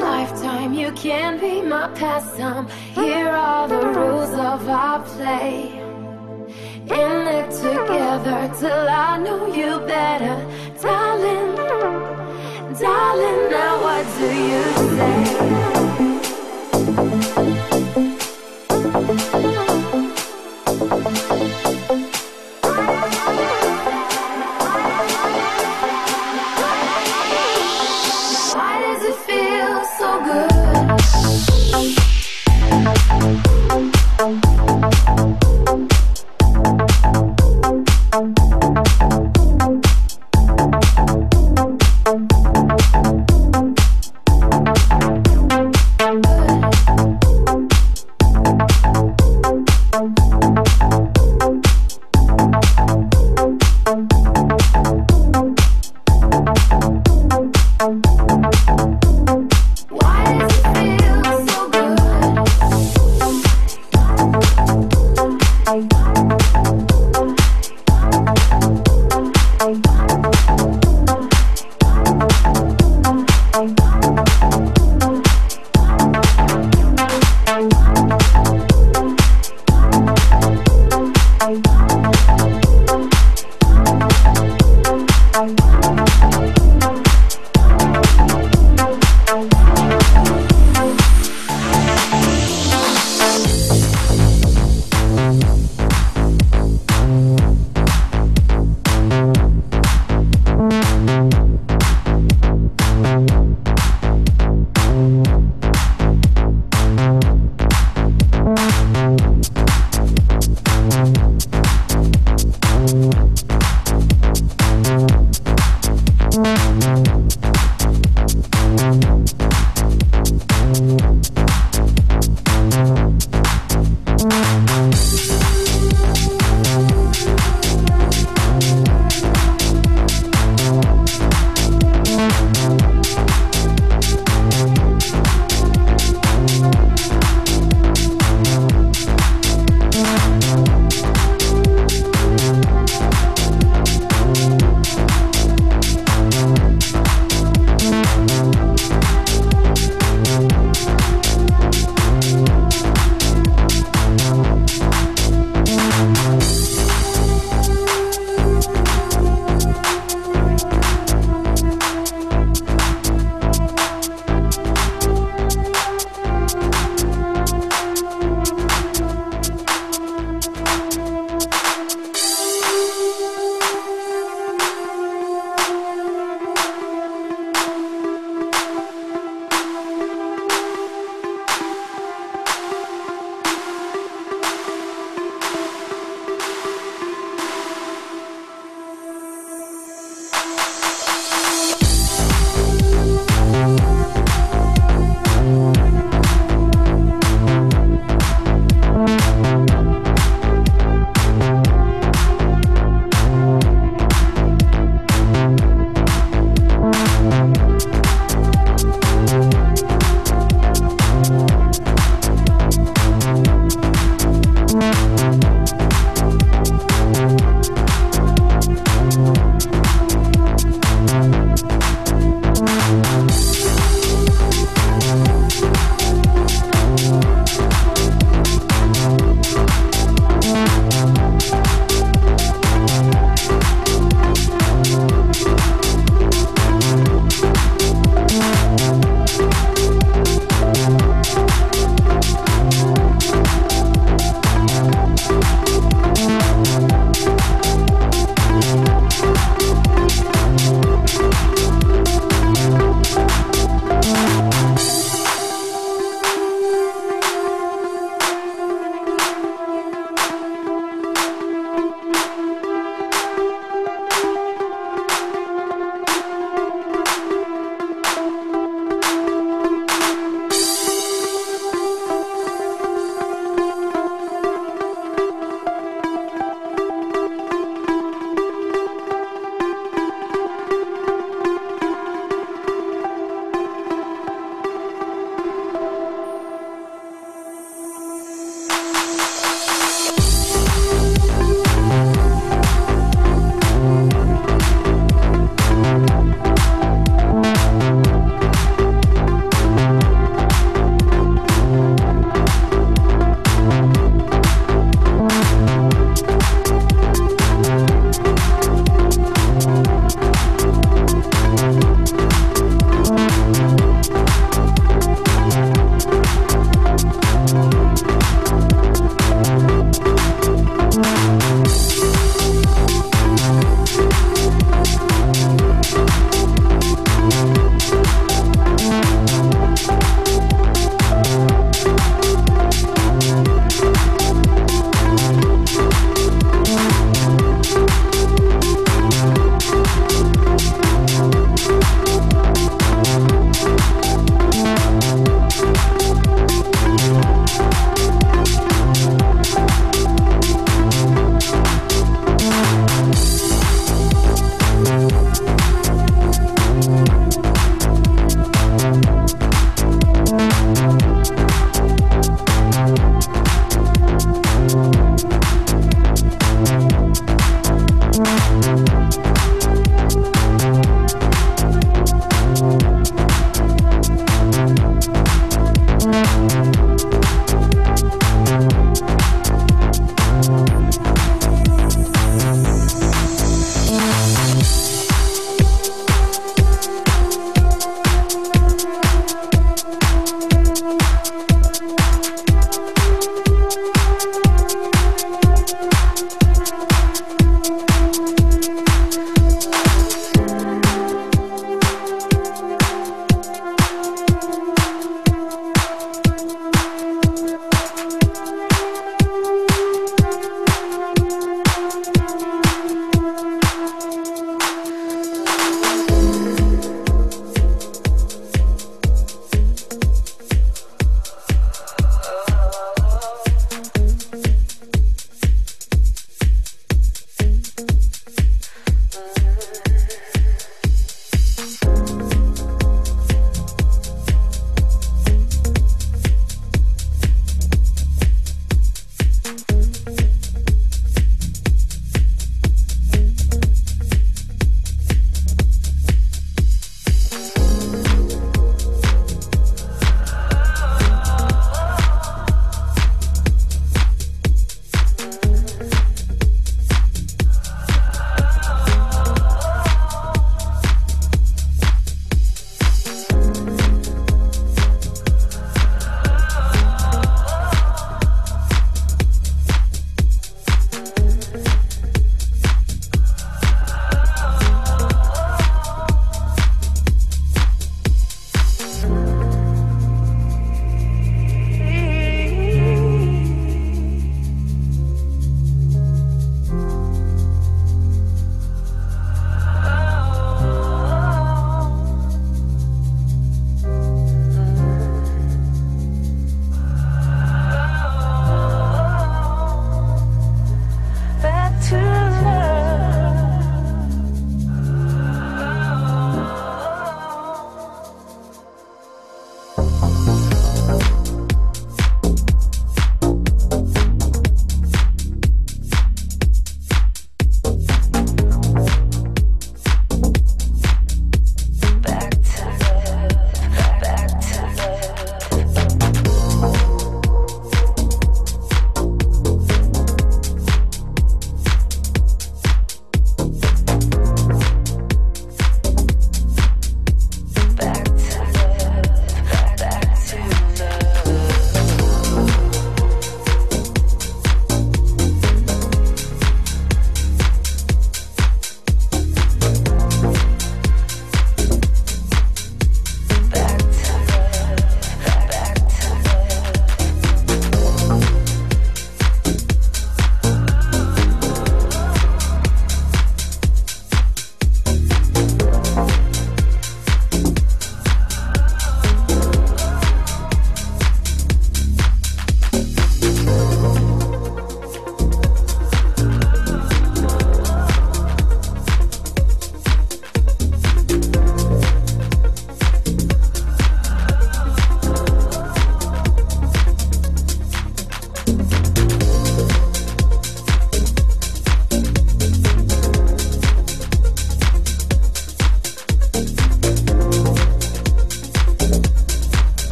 lifetime, you can be my pastime. Here are the rules of our play. In it together till I know you better, darling. Darling, now what do you say?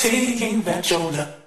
taking that shoulder.